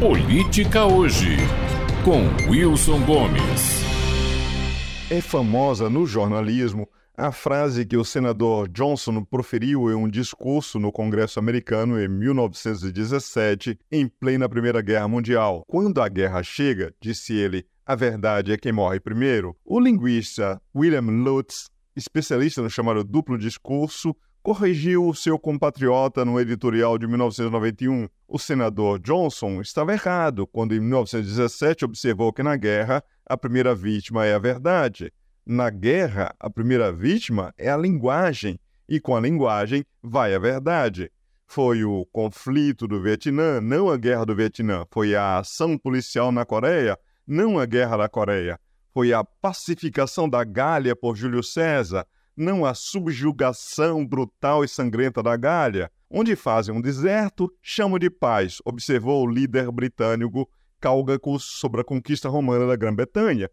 Política Hoje, com Wilson Gomes. É famosa no jornalismo a frase que o senador Johnson proferiu em um discurso no Congresso americano em 1917, em plena Primeira Guerra Mundial. Quando a guerra chega, disse ele, a verdade é quem morre primeiro. O linguista William Lutz, especialista no chamado duplo discurso, corrigiu o seu compatriota no editorial de 1991. O senador Johnson estava errado quando, em 1917, observou que na guerra a primeira vítima é a verdade. Na guerra, a primeira vítima é a linguagem, e com a linguagem vai a verdade. Foi o conflito do Vietnã, não a guerra do Vietnã. Foi a ação policial na Coreia, não a guerra da Coreia. Foi a pacificação da Gália por Júlio César, não a subjugação brutal e sangrenta da Gália. Onde fazem um deserto, chamam de paz, observou o líder britânico Cálgacos sobre a conquista romana da Grã-Bretanha.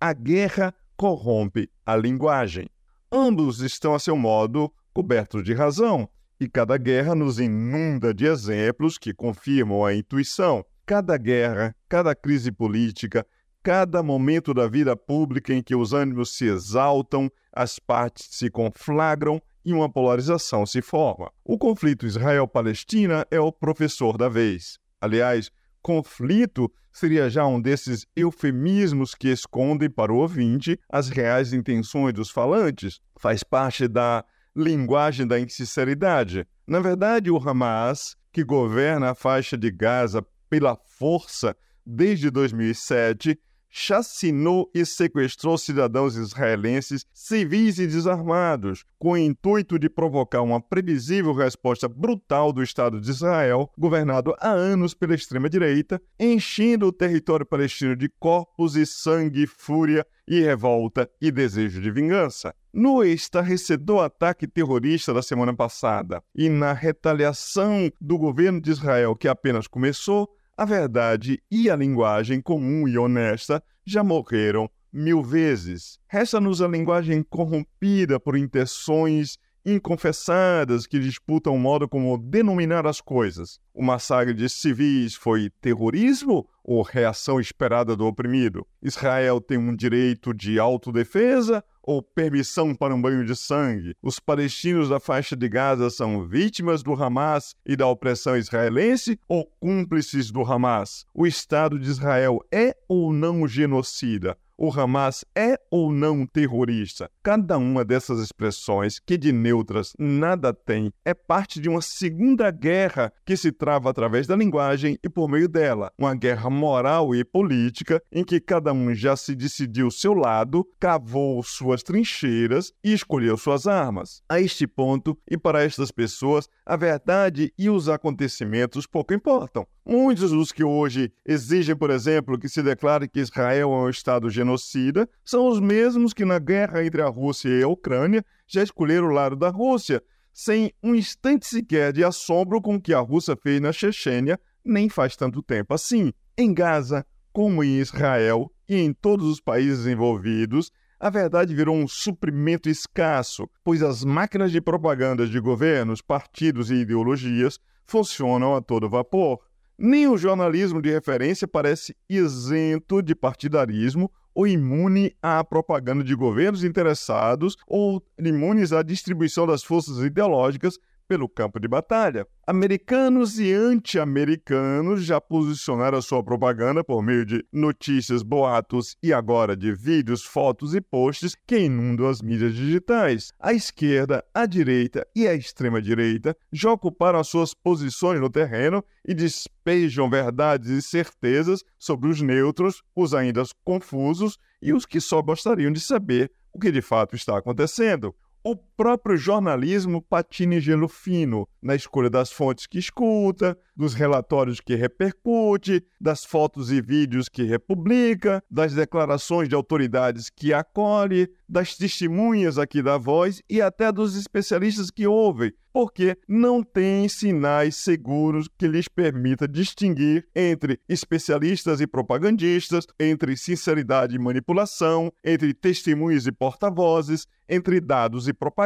A guerra corrompe a linguagem. Ambos estão, a seu modo, cobertos de razão, e cada guerra nos inunda de exemplos que confirmam a intuição. Cada guerra, cada crise política, cada momento da vida pública em que os ânimos se exaltam, as partes se conflagram e uma polarização se forma. O conflito Israel-Palestina é o professor da vez. Aliás, conflito seria já um desses eufemismos que escondem para o ouvinte as reais intenções dos falantes. Faz parte da linguagem da insinceridade. Na verdade, o Hamas, que governa a faixa de Gaza pela força desde 2007, chacinou e sequestrou cidadãos israelenses civis e desarmados, com o intuito de provocar uma previsível resposta brutal do Estado de Israel, governado há anos pela extrema-direita, enchendo o território palestino de corpos e sangue, fúria e revolta e desejo de vingança. No estarrecedor ataque terrorista da semana passada e na retaliação do governo de Israel que apenas começou, a verdade e a linguagem comum e honesta já morreram mil vezes. Resta-nos a linguagem corrompida por intenções inconfessadas que disputam o modo como denominar as coisas. O massacre de civis foi terrorismo ou reação esperada do oprimido? Israel tem um direito de autodefesa ou permissão para um banho de sangue? Os palestinos da faixa de Gaza são vítimas do Hamas e da opressão israelense ou cúmplices do Hamas? O Estado de Israel é ou não genocida? O Hamas é ou não terrorista? Cada uma dessas expressões, que de neutras nada tem, é parte de uma segunda guerra que se trava através da linguagem e por meio dela. Uma guerra moral e política em que cada um já se decidiu seu lado, cavou suas trincheiras e escolheu suas armas. A este ponto, e para estas pessoas, a verdade e os acontecimentos pouco importam. Muitos dos que hoje exigem, por exemplo, que se declare que Israel é um Estado genocida são os mesmos que, na guerra entre a Rússia e a Ucrânia, já escolheram o lado da Rússia, sem um instante sequer de assombro com o que a Rússia fez na Chechênia, nem faz tanto tempo assim. Em Gaza, como em Israel e em todos os países envolvidos, a verdade virou um suprimento escasso, pois as máquinas de propaganda de governos, partidos e ideologias funcionam a todo vapor. Nem o jornalismo de referência parece isento de partidarismo ou imune à propaganda de governos interessados ou imunes à distribuição das forças ideológicas pelo campo de batalha. Americanos e anti-americanos já posicionaram a sua propaganda por meio de notícias, boatos e agora de vídeos, fotos e posts que inundam as mídias digitais. A esquerda, a direita e a extrema-direita já ocuparam as suas posições no terreno e despejam verdades e certezas sobre os neutros, os ainda confusos e os que só gostariam de saber o que de fato está acontecendo o próprio jornalismo patina gelo fino na escolha das fontes que escuta, dos relatórios que repercute, das fotos e vídeos que republica, das declarações de autoridades que acolhe, das testemunhas aqui da voz e até dos especialistas que ouvem, porque não tem sinais seguros que lhes permita distinguir entre especialistas e propagandistas, entre sinceridade e manipulação, entre testemunhas e porta-vozes, entre dados e propaganda.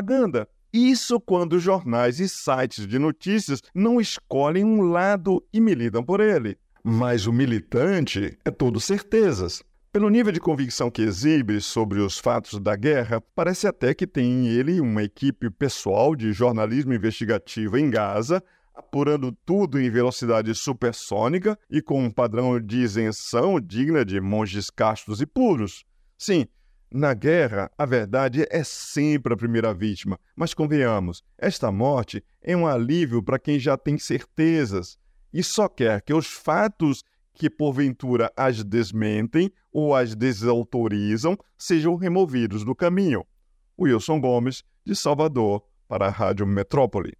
Isso quando jornais e sites de notícias não escolhem um lado e milidam por ele. Mas o militante é todo certezas. Pelo nível de convicção que exibe sobre os fatos da guerra, parece até que tem em ele uma equipe pessoal de jornalismo investigativo em Gaza, apurando tudo em velocidade supersônica e com um padrão de isenção digna de monges castos e puros. Sim, na guerra, a verdade é sempre a primeira vítima, mas convenhamos, esta morte é um alívio para quem já tem certezas e só quer que os fatos que porventura as desmentem ou as desautorizam sejam removidos do caminho. Wilson Gomes, de Salvador, para a Rádio Metrópole.